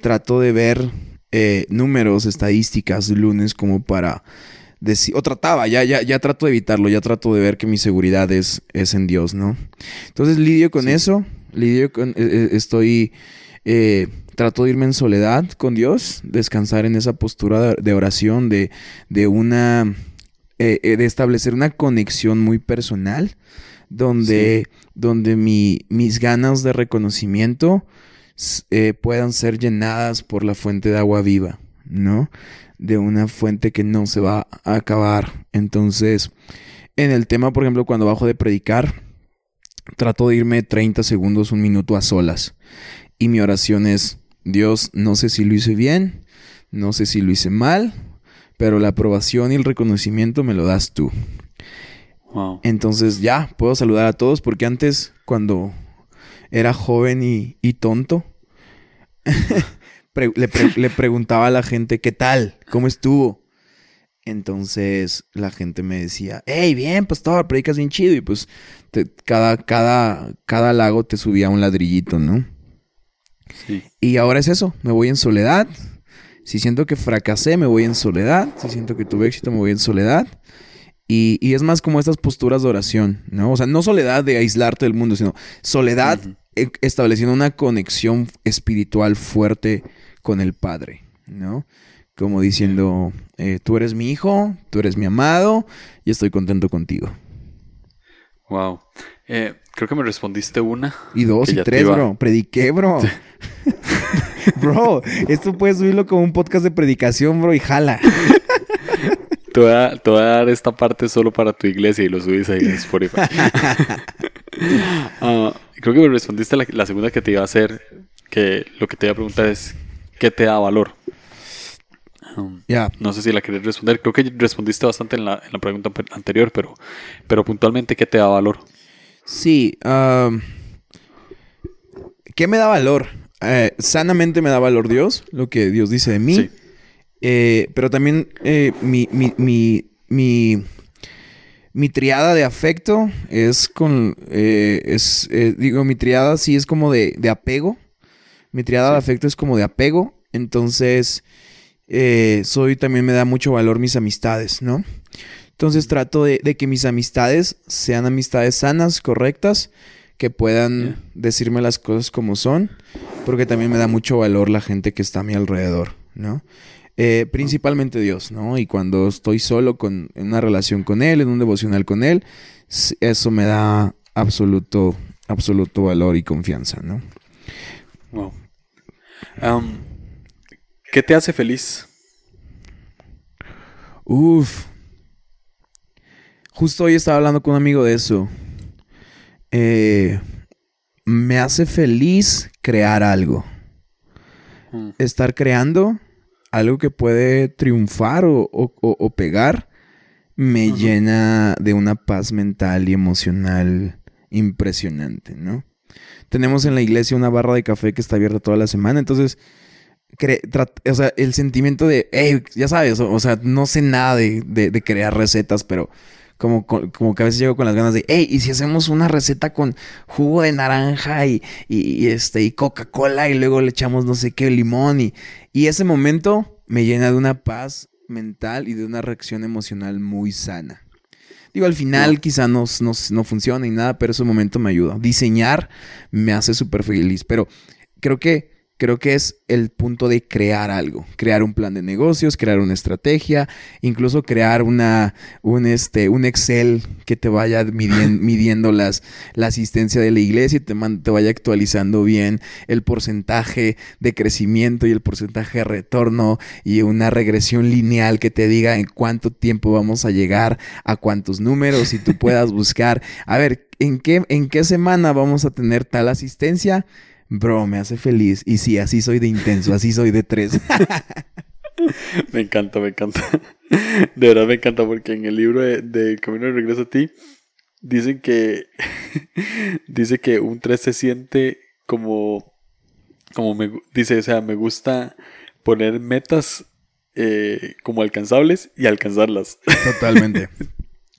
[SPEAKER 2] trato de ver eh, números, estadísticas lunes como para o trataba, ya, ya, ya trato de evitarlo, ya trato de ver que mi seguridad es, es en Dios, ¿no? Entonces lidio con
[SPEAKER 1] Sí.
[SPEAKER 2] eso, lidio con, eh, estoy, eh, trato de irme en soledad con Dios, descansar en esa postura de, oración, de, de una, eh, eh, de establecer una conexión muy personal, donde, donde mi- mis ganas de reconocimiento eh, puedan ser llenadas por la fuente de agua viva, ¿no? De una fuente que no se va a acabar. Entonces, en el tema, por ejemplo, cuando bajo de predicar, trato de irme 30 segundos, un minuto a solas. Y mi oración es, Dios, no sé si lo hice bien, no sé si lo hice mal, pero la aprobación y el reconocimiento me lo das tú.
[SPEAKER 1] wow.
[SPEAKER 2] Entonces ya, puedo saludar a todos porque antes, cuando era joven y, y tonto, (laughs) pre- le, pre- le preguntaba a la gente, ¿qué tal? ¿Cómo estuvo? Entonces la gente me decía, hey, bien, pastor, predicas bien chido. Y pues te- cada, cada, cada lago te subía un ladrillito, ¿no?
[SPEAKER 1] Sí.
[SPEAKER 2] Y ahora es eso, me voy en soledad. Si siento que fracasé, me voy en soledad. Si siento que tuve éxito, me voy en soledad. Y, y es más como estas posturas de oración, ¿no? O sea, no soledad de aislarte del mundo, sino soledad e- estableciendo una conexión espiritual fuerte con el Padre, ¿no? Como diciendo, eh, tú eres mi hijo, tú eres mi amado y estoy contento contigo.
[SPEAKER 1] Wow. Eh, creo que me respondiste una.
[SPEAKER 2] Y dos y tres, bro. Prediqué, bro. (laughs) bro, esto puedes subirlo como un podcast de predicación, bro, y jala.
[SPEAKER 1] Te voy, a, te voy a dar esta parte solo para tu iglesia y lo subís ahí en Spotify. (laughs) Ah, creo que me respondiste la, la segunda que te iba a hacer, que lo que te iba a preguntar es, ¿qué te da valor? Um,
[SPEAKER 2] Ya.
[SPEAKER 1] no sé si la querés responder. Creo que respondiste bastante en la, en la pregunta anterior, pero, pero puntualmente, ¿qué te da valor?
[SPEAKER 2] Sí. ¿Qué me da valor? Eh, sanamente me da valor Dios, lo que Dios dice de mí.
[SPEAKER 1] Sí.
[SPEAKER 2] Eh, pero también eh, mi, mi, mi, mi, mi triada de afecto es con... eh, es, eh, digo, mi triada sí es como de, de apego. Mi triada de afecto es como de apego. Entonces, eh, soy también me da mucho valor mis amistades, ¿no? Entonces trato de, de que mis amistades sean amistades sanas, correctas, que puedan decirme las cosas como son, porque también me da mucho valor la gente que está a mi alrededor, ¿no? Eh, principalmente Dios, ¿no? Y cuando estoy solo con, en una relación con Él, en un devocional con Él, eso me da absoluto, absoluto valor y confianza, ¿no?
[SPEAKER 1] Wow. Um, ¿Qué te hace feliz?
[SPEAKER 2] Uf. Justo hoy estaba hablando con un amigo de eso. Eh, me hace feliz crear algo.
[SPEAKER 1] Mm,
[SPEAKER 2] Estar creando algo que puede triunfar o, pegar, me llena de una paz mental y emocional impresionante, ¿no? Tenemos en la iglesia una barra de café que está abierta toda la semana, entonces, o sea, el sentimiento de, hey, ya sabes, o, sea, no sé nada de crear recetas, pero como, como que a veces llego con las ganas de, hey, ¿y si hacemos una receta con jugo de naranja y, este, y Coca-Cola y luego le echamos no sé qué, limón? Y, y ese momento me llena de una paz mental y de una reacción emocional muy sana. Digo, al final quizá no, no, no funciona y nada, pero ese momento me ayuda. Diseñar me hace súper feliz, pero creo que creo que es el punto de crear algo, crear un plan de negocios, crear una estrategia, incluso crear una, un, este, un Excel que te vaya (laughs) midiendo, las, la asistencia de la iglesia y te, te vaya actualizando bien el porcentaje de crecimiento y el porcentaje de retorno y una regresión lineal que te diga en cuánto tiempo vamos a llegar a cuántos números y tú (laughs) puedas buscar, a ver, ¿en qué, en qué semana vamos a tener tal asistencia? Bro, me hace feliz. Y sí, así soy de intenso, así soy de tres. (laughs)
[SPEAKER 1] me encanta, me encanta. (laughs) De verdad me encanta porque en el libro de, Camino de Regreso a ti dicen que (laughs) dice que un 3 se siente como como me dice, o sea, me gusta poner metas eh, como alcanzables y alcanzarlas.
[SPEAKER 2] Totalmente.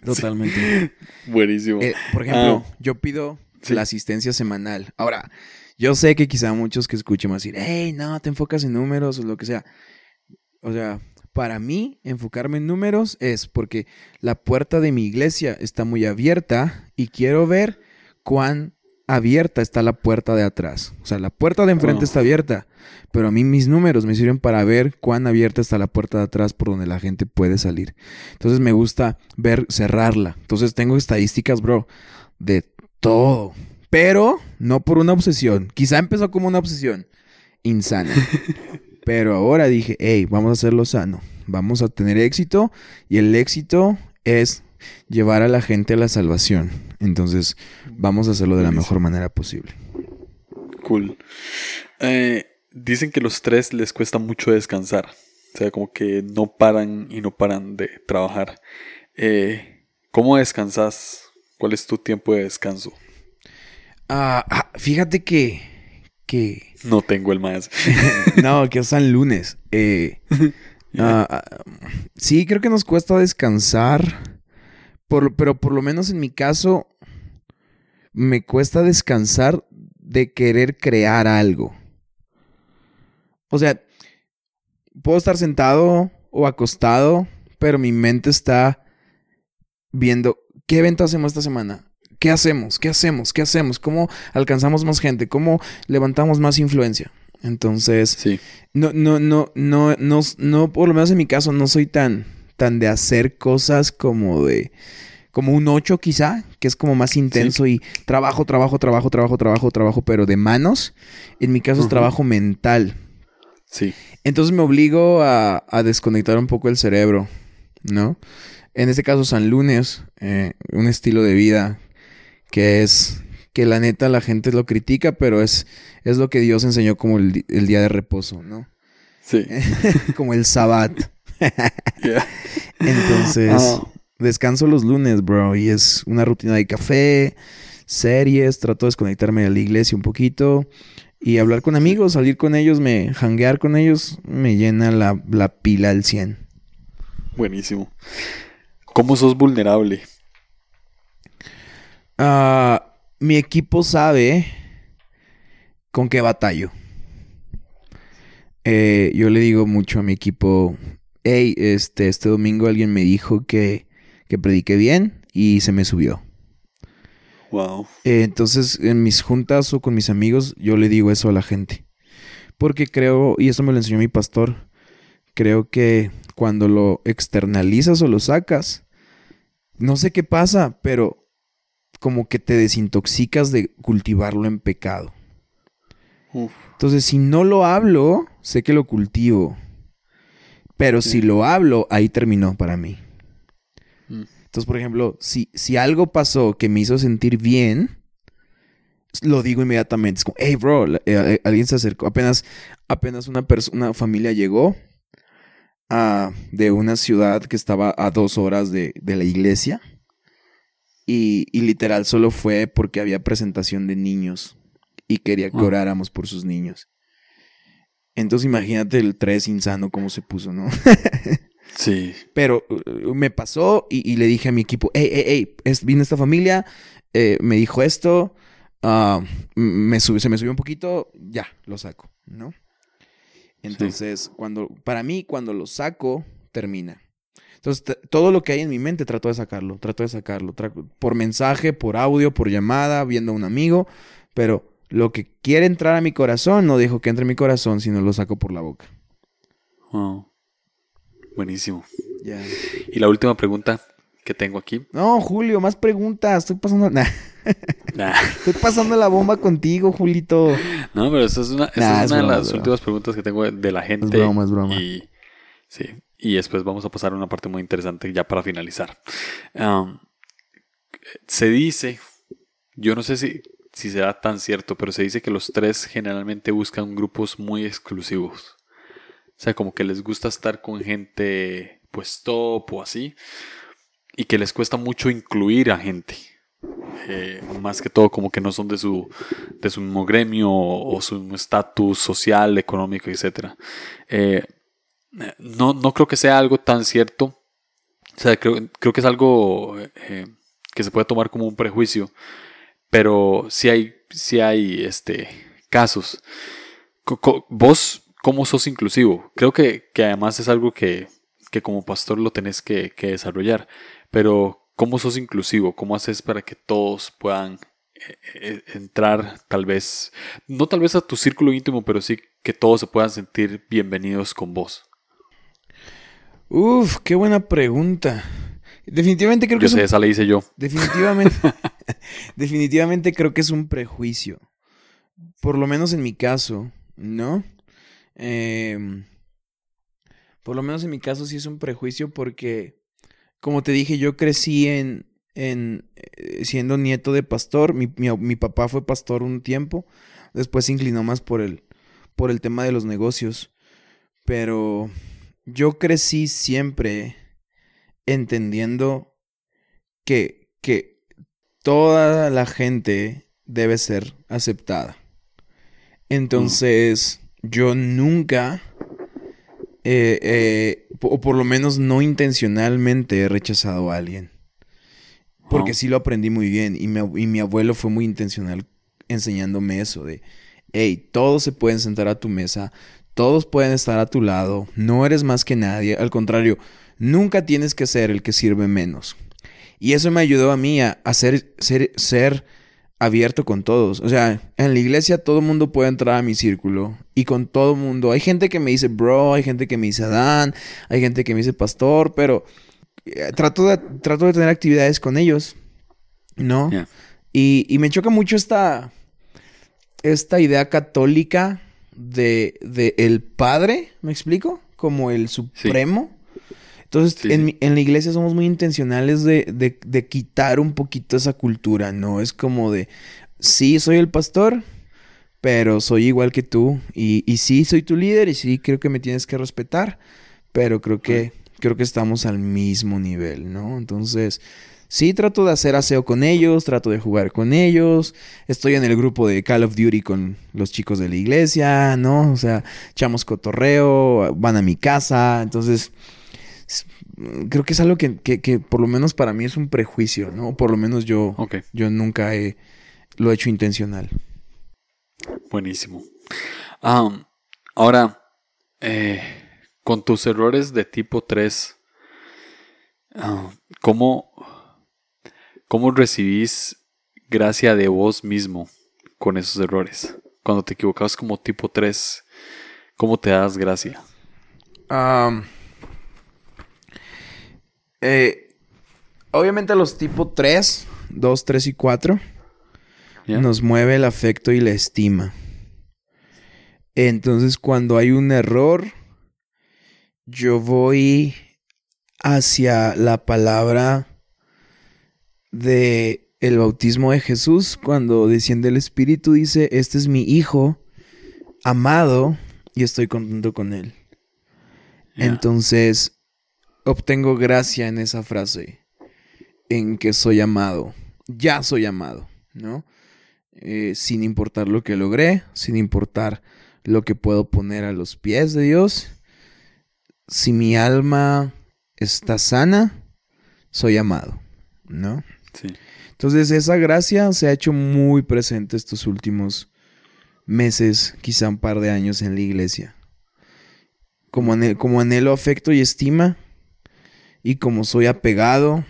[SPEAKER 2] Totalmente.
[SPEAKER 1] Buenísimo.
[SPEAKER 2] Eh, por ejemplo, ah. yo pido la asistencia semanal. Ahora, yo sé que quizá muchos que escuchen van a decir, hey, no, te enfocas en números o lo que sea. O sea, para mí, enfocarme en números es porque la puerta de mi iglesia está muy abierta y quiero ver cuán abierta está la puerta de atrás. O sea, la puerta de enfrente está abierta, pero a mí mis números me sirven para ver cuán abierta está la puerta de atrás por donde la gente puede salir. Entonces me gusta ver cerrarla. Entonces tengo estadísticas, bro, de todo. Pero no por una obsesión. Quizá empezó como una obsesión insana. (laughs) Pero ahora dije, hey, vamos a hacerlo sano. Vamos a tener éxito. Y el éxito es llevar a la gente a la salvación. Entonces, vamos a hacerlo de la mejor manera posible.
[SPEAKER 1] Cool. Eh, dicen que los tres les cuesta mucho descansar. O sea, como que no paran y no paran de trabajar. Eh, ¿Cómo descansas? ¿Cuál es tu tiempo de descanso?
[SPEAKER 2] Ah, ah, fíjate que, que...
[SPEAKER 1] No tengo el más. (laughs)
[SPEAKER 2] no, que son lunes. Eh, (laughs) ah, sí, creo que nos cuesta descansar. Por, pero por lo menos en mi caso, me cuesta descansar de querer crear algo. O sea, puedo estar sentado o acostado, pero mi mente está viendo qué evento hacemos esta semana. ¿Qué hacemos? ¿Qué hacemos? ¿Qué hacemos? ¿Cómo alcanzamos más gente? ¿Cómo levantamos más influencia? Entonces,
[SPEAKER 1] sí.
[SPEAKER 2] no, no, no, no, no, no, por lo menos en mi caso, no soy tan, tan de hacer cosas como de, como un 8 quizá, que es como más intenso y trabajo, trabajo, trabajo, trabajo, trabajo, trabajo, pero de manos. En mi caso es trabajo mental.
[SPEAKER 1] Sí.
[SPEAKER 2] Entonces me obligo a, a desconectar un poco el cerebro, ¿no? En este caso, San Lunes, eh, un estilo de vida que es que la neta la gente lo critica, pero es, es lo que Dios enseñó como el, día de reposo, ¿no?
[SPEAKER 1] Sí. (laughs)
[SPEAKER 2] como el sabbat. (laughs) Entonces, ah. descanso los lunes, bro, y es una rutina de café, series, trato de desconectarme de la iglesia un poquito y hablar con amigos, salir con ellos, me janguear con ellos, me llena la, la pila al 100.
[SPEAKER 1] Buenísimo. ¿Cómo sos vulnerable?
[SPEAKER 2] Ah, mi equipo sabe con qué batallo. Eh, yo le digo mucho a mi equipo, hey, este, este domingo alguien me dijo que, que prediqué bien y se me subió.
[SPEAKER 1] Wow.
[SPEAKER 2] Eh, entonces, en mis juntas o con mis amigos, yo le digo eso a la gente. Porque creo, y eso me lo enseñó mi pastor, creo que cuando lo externalizas o lo sacas, no sé qué pasa, pero como que te desintoxicas de cultivarlo en pecado. Entonces, si no lo hablo, sé que lo cultivo. Pero si lo hablo, ahí terminó para mí. Mm. Entonces, por ejemplo, si, si algo pasó que me hizo sentir bien, lo digo inmediatamente. Es como, hey, bro, eh, eh, alguien se acercó. Apenas, apenas una, una familia llegó de una ciudad que estaba a dos horas de, la iglesia. Y, literal solo fue porque había presentación de niños y quería que ah. oráramos por sus niños. Entonces imagínate el tres insano cómo se puso, ¿no? (laughs)
[SPEAKER 1] sí.
[SPEAKER 2] Pero uh, me pasó y, le dije a mi equipo, hey, hey, hey, vino esta familia, eh, me dijo esto, ah, me se me subió un poquito, ya, lo saco, ¿no? Entonces, cuando, para mí, cuando lo saco, termina. Entonces, todo lo que hay en mi mente trato de sacarlo, trato de sacarlo, por mensaje, por audio, por llamada, viendo a un amigo, pero lo que quiere entrar a mi corazón no dejo que entre en mi corazón, sino lo saco por la boca.
[SPEAKER 1] Wow. Buenísimo. Y la última pregunta que tengo aquí.
[SPEAKER 2] No, Julio, más preguntas. Estoy pasando. (laughs) Estoy pasando la bomba contigo, Julito.
[SPEAKER 1] No, pero esa es una, es una de las últimas preguntas que tengo de la gente. Es broma, es broma. Y, sí. Y después vamos a pasar a una parte muy interesante ya para finalizar. se dice, yo no sé si, si será tan cierto, pero se dice que los tres generalmente buscan grupos muy exclusivos. O sea, como que les gusta estar con gente pues top o así. Y que les cuesta mucho incluir a gente. Eh, más que todo como que no son de su, de su mismo gremio o, su estatus social, económico, etc. no, no creo que sea algo tan cierto. O sea, creo, que es algo eh, que se puede tomar como un prejuicio. Pero sí hay, sí hay este, casos. ¿Vos cómo sos inclusivo? Creo que, además es algo que, como pastor lo tenés que, que desarrollar. Pero ¿Cómo sos inclusivo? ¿Cómo haces para que todos puedan eh, eh, entrar tal vez, no tal vez a tu círculo íntimo, pero sí que todos se puedan sentir bienvenidos con vos?
[SPEAKER 2] Uf, qué buena pregunta. Definitivamente creo que...
[SPEAKER 1] Yo sé, esa le hice yo.
[SPEAKER 2] Definitivamente. (laughs) (laughs) definitivamente creo que es un prejuicio. Por lo menos en mi caso, ¿no? Em, por lo menos en mi caso sí es un prejuicio porque como te dije, yo crecí en, en eh, siendo nieto de pastor. Mi, mi, papá fue pastor un tiempo. Después se inclinó más por el, por el tema de los negocios. Pero yo crecí siempre entendiendo que, que toda la gente debe ser aceptada. Entonces, yo nunca eh, eh, o por lo menos no intencionalmente he rechazado a alguien. Porque sí lo aprendí muy bien y mi, abuelo fue muy intencional enseñándome eso de, hey, todos se pueden sentar a tu mesa, todos pueden estar a tu lado, no eres más que nadie, al contrario, nunca tienes que ser el que sirve menos. Y eso me ayudó a mí a, ser, ser, ser abierto con todos. O sea, en la iglesia todo el mundo puede entrar a mi círculo y con todo el mundo. Hay gente que me dice bro, hay gente que me dice Adán, hay gente que me dice pastor, pero eh, trato, de, trato de tener actividades con ellos, ¿no? Y, y, me choca mucho esta, esta idea católica de, de el Padre, ¿me explico? Como el Supremo. Entonces, en, en, la iglesia somos muy intencionales de, de, de, quitar un poquito esa cultura, ¿no? Es como de, sí, soy el pastor, pero soy igual que tú. Y, y sí, soy tu líder y sí, creo que me tienes que respetar, pero creo que, creo que estamos al mismo nivel, ¿no? Entonces, sí, trato de hacer aseo con ellos, trato de jugar con ellos. Estoy en el grupo de Call of Duty con los chicos de la iglesia, ¿no? O sea, echamos cotorreo, van a mi casa, entonces creo que es algo que, por lo menos para mí es un prejuicio, ¿no? Por lo menos yo, yo nunca he, lo he hecho intencional.
[SPEAKER 1] Buenísimo. ahora, eh, con tus errores de tipo 3, ¿cómo, ¿cómo recibís gracia de vos mismo con esos errores? Cuando te equivocas como tipo 3, ¿cómo te das gracia?
[SPEAKER 2] Eh, obviamente los tipo 3, 2, 3 y 4 nos mueve el afecto y la estima. Entonces cuando hay un error, yo voy hacia la palabra de el bautismo de Jesús cuando desciende el Espíritu dice, este es mi hijo amado y estoy contento con él. Entonces, obtengo gracia en esa frase, en que soy amado, ya soy amado, ¿no? Eh, sin importar lo que logré, sin importar lo que puedo poner a los pies de Dios, si mi alma está sana, soy amado, ¿no? Entonces esa gracia se ha hecho muy presente estos últimos meses, quizá un par de años en la iglesia. Como, como anhelo afecto y estima, y como soy apegado,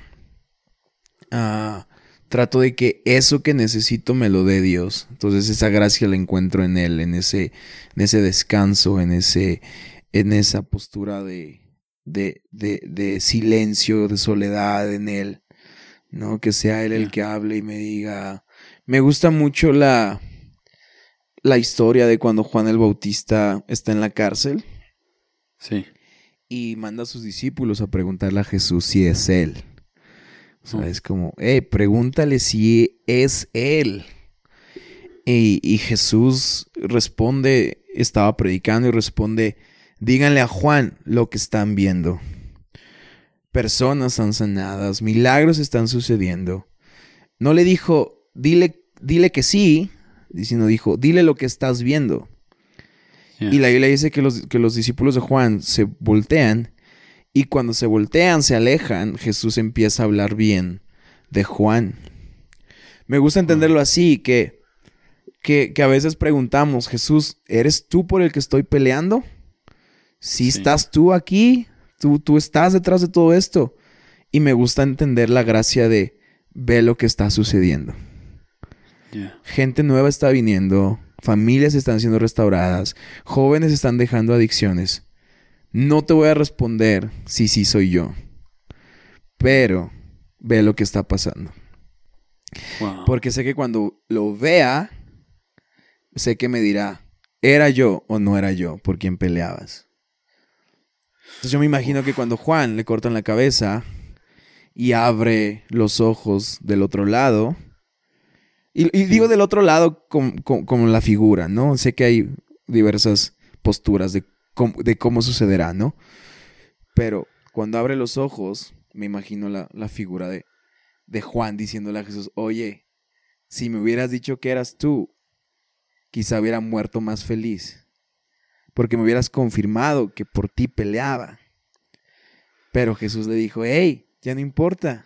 [SPEAKER 2] ah, trato de que eso que necesito me lo dé Dios. Entonces esa gracia la encuentro en Él, en ese, en ese descanso, en, ese, en esa postura de, de, de, de silencio, de soledad en Él. ¿No? Que sea Él el que hable y me diga. Me gusta mucho la, la historia de cuando Juan el Bautista está en la cárcel.
[SPEAKER 1] Sí.
[SPEAKER 2] Y manda a sus discípulos a preguntarle a Jesús si es Él. O sea, es como, eh, pregúntale si es Él. Y, y, Jesús responde, estaba predicando y responde, díganle a Juan lo que están viendo. Personas son sanadas, milagros están sucediendo. No le dijo, dile, dile que sí, sino dijo, dile lo que estás viendo. Y la Biblia dice que los, que los discípulos de Juan se voltean y cuando se voltean, se alejan, Jesús empieza a hablar bien de Juan. Me gusta entenderlo así, que, que, a veces preguntamos, Jesús, ¿eres tú por el que estoy peleando? Si estás tú aquí, tú, tú estás detrás de todo esto. Y me gusta entender la gracia de ver lo que está sucediendo. Gente nueva está viniendo, familias están siendo restauradas, jóvenes están dejando adicciones. No te voy a responder si sí soy yo, pero ve lo que está pasando. Porque sé que cuando lo vea, sé que me dirá, ¿era yo o no era yo por quien peleabas? Entonces yo me imagino que cuando Juan le cortan la cabeza y abre los ojos del otro lado, y, digo del otro lado como, la figura, ¿no? Sé que hay diversas posturas de cómo, sucederá, ¿no? Pero cuando abre los ojos, me imagino la, figura de, de Juan diciéndole a Jesús, oye, si me hubieras dicho que eras tú, quizá hubiera muerto más feliz, porque me hubieras confirmado que por ti peleaba. Pero Jesús le dijo, hey, ya no importa,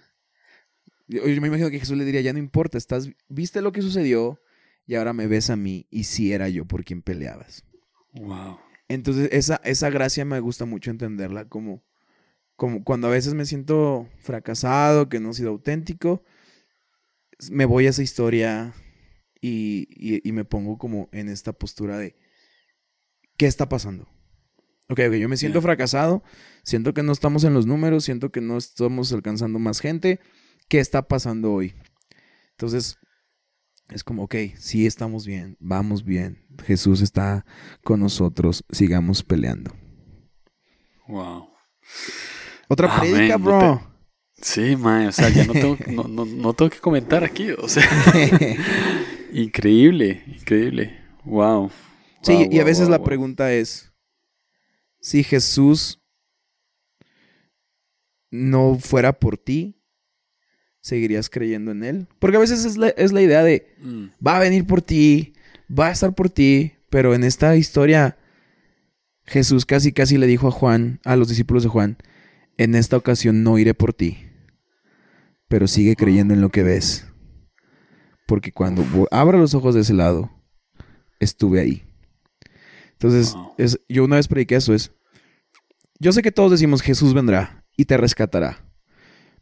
[SPEAKER 2] yo, me imagino que Jesús le diría, ya no importa, estás, viste lo que sucedió y ahora me ves a mí y si era yo por quien peleabas.
[SPEAKER 1] Wow.
[SPEAKER 2] Entonces esa, esa gracia me gusta mucho entenderla como, como cuando a veces me siento fracasado, que no he sido auténtico, me voy a esa historia y, y, me pongo como en esta postura de, ¿qué está pasando? Ok, ok, yo me siento fracasado, siento que no estamos en los números, siento que no estamos alcanzando más gente, qué está pasando hoy. Entonces, es como, ok, sí estamos bien, vamos bien, Jesús está con nosotros, sigamos peleando.
[SPEAKER 1] Wow.
[SPEAKER 2] Otra ah, predica, bro.
[SPEAKER 1] Sí, man, o sea, ya no tengo, no, tengo que comentar aquí, o sea. (laughs) increíble, increíble. Wow.
[SPEAKER 2] Sí, y a veces la pregunta es, si Jesús no fuera por ti, seguirías creyendo en Él. Porque a veces es la, idea de, mm. va a venir por ti, va a estar por ti, pero en esta historia Jesús casi casi le dijo a Juan, a los discípulos de Juan, en esta ocasión no iré por ti, pero sigue creyendo en lo que ves. Porque cuando abra los ojos de ese lado, estuve ahí. Entonces, es, yo una vez prediqué eso, es, yo sé que todos decimos Jesús vendrá y te rescatará.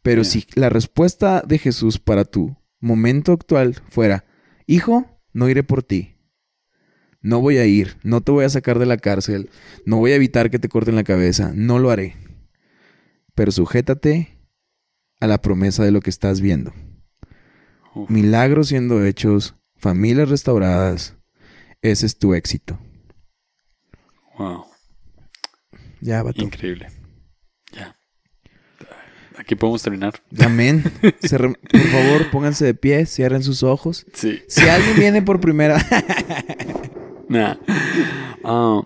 [SPEAKER 2] Pero si la respuesta de Jesús para tu momento actual fuera, hijo, no iré por ti. No voy a ir, no te voy a sacar de la cárcel, no voy a evitar que te corten la cabeza, no lo haré. Pero sujétate a la promesa de lo que estás viendo. Milagros siendo hechos, familias restauradas, ese es tu éxito.
[SPEAKER 1] Wow.
[SPEAKER 2] Ya, va
[SPEAKER 1] Increíble. Aquí podemos terminar.
[SPEAKER 2] Amén. por favor, pónganse de pie, cierren sus ojos.
[SPEAKER 1] Sí.
[SPEAKER 2] Si alguien viene por primera. (laughs)
[SPEAKER 1] nah. Ah,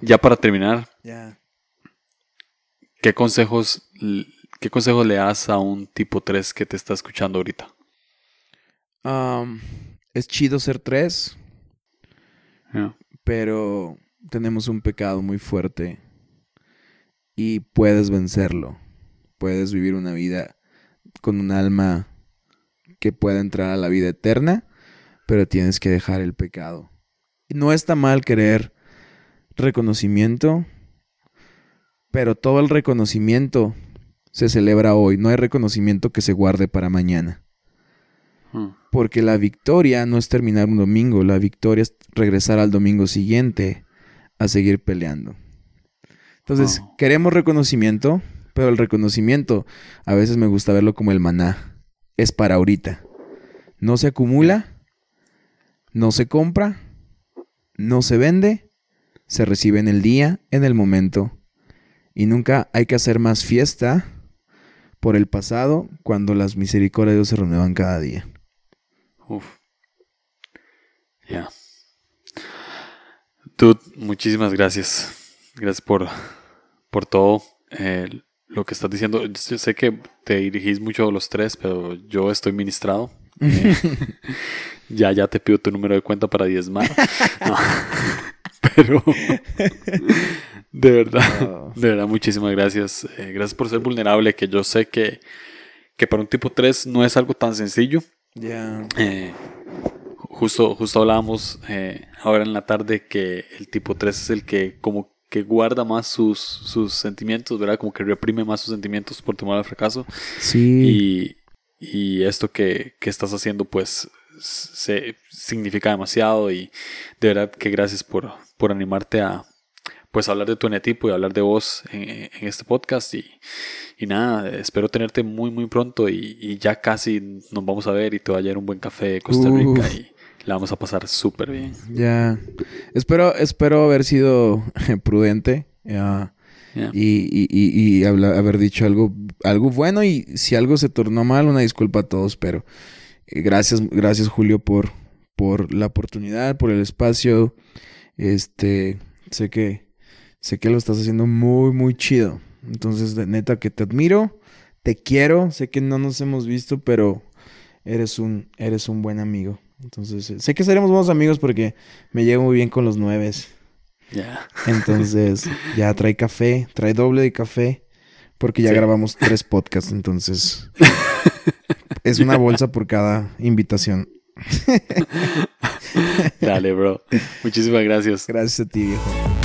[SPEAKER 1] ya para terminar.
[SPEAKER 2] Ya.
[SPEAKER 1] ¿qué consejos, qué consejos le das a un tipo 3 que te está escuchando ahorita?
[SPEAKER 2] es chido ser 3, pero tenemos un pecado muy fuerte y puedes vencerlo. Puedes vivir una vida con un alma que pueda entrar a la vida eterna, pero tienes que dejar el pecado. No está mal querer reconocimiento, pero todo el reconocimiento se celebra hoy. No hay reconocimiento que se guarde para mañana. Hmm. Porque la victoria no es terminar un domingo, la victoria es regresar al domingo siguiente a seguir peleando. Entonces, oh. queremos reconocimiento, pero el reconocimiento a veces me gusta verlo como el maná. Es para ahorita. No se acumula, no se compra, no se vende, se recibe en el día, en el momento. Y nunca hay que hacer más fiesta por el pasado cuando las misericordias de Dios se renuevan cada día. Uf.
[SPEAKER 1] Ya. Muchísimas gracias. Gracias por, por todo eh, lo que estás diciendo. Yo sé que te dirigís mucho a los tres, pero yo estoy ministrado. (laughs) Eh, ya, ya te pido tu número de cuenta para diezmar. (laughs) (laughs) pero de verdad, de verdad, muchísimas gracias. Eh, gracias por ser vulnerable, que yo sé que, que para un tipo 3 no es algo tan sencillo. Ya. Justo, justo hablábamos ahora en la tarde que el tipo 3 es el que como que guarda más sus, sus sentimientos, ¿verdad? Como que reprime más sus sentimientos por temor al fracaso. Sí. Y, y esto que, que, estás haciendo, pues, se, significa demasiado y de verdad que gracias por, por animarte a, pues, hablar de tu enetipo y hablar de vos en, en este podcast y, y, nada, espero tenerte muy, muy pronto y, y, ya casi nos vamos a ver y te va a llevar un buen café de Costa Rica y la vamos a pasar súper bien.
[SPEAKER 2] Ya. Espero, espero haber sido (laughs) prudente. Y, haber dicho algo, algo bueno. Y si algo se tornó mal, una disculpa a todos. Pero eh, gracias, gracias Julio por, por la oportunidad, por el espacio. Este, sé que, sé que lo estás haciendo muy, muy chido. Entonces, de neta que te admiro, te quiero. Sé que no nos hemos visto, pero eres un, eres un buen amigo. Entonces, sé que seremos buenos amigos porque me llevo muy bien con los nueves. Ya. Entonces, (laughs) ya trae café, trae doble de café, porque ya grabamos tres podcasts, entonces (laughs) es una bolsa por cada invitación. (laughs)
[SPEAKER 1] Dale, bro. Muchísimas gracias.
[SPEAKER 2] Gracias a ti, viejo.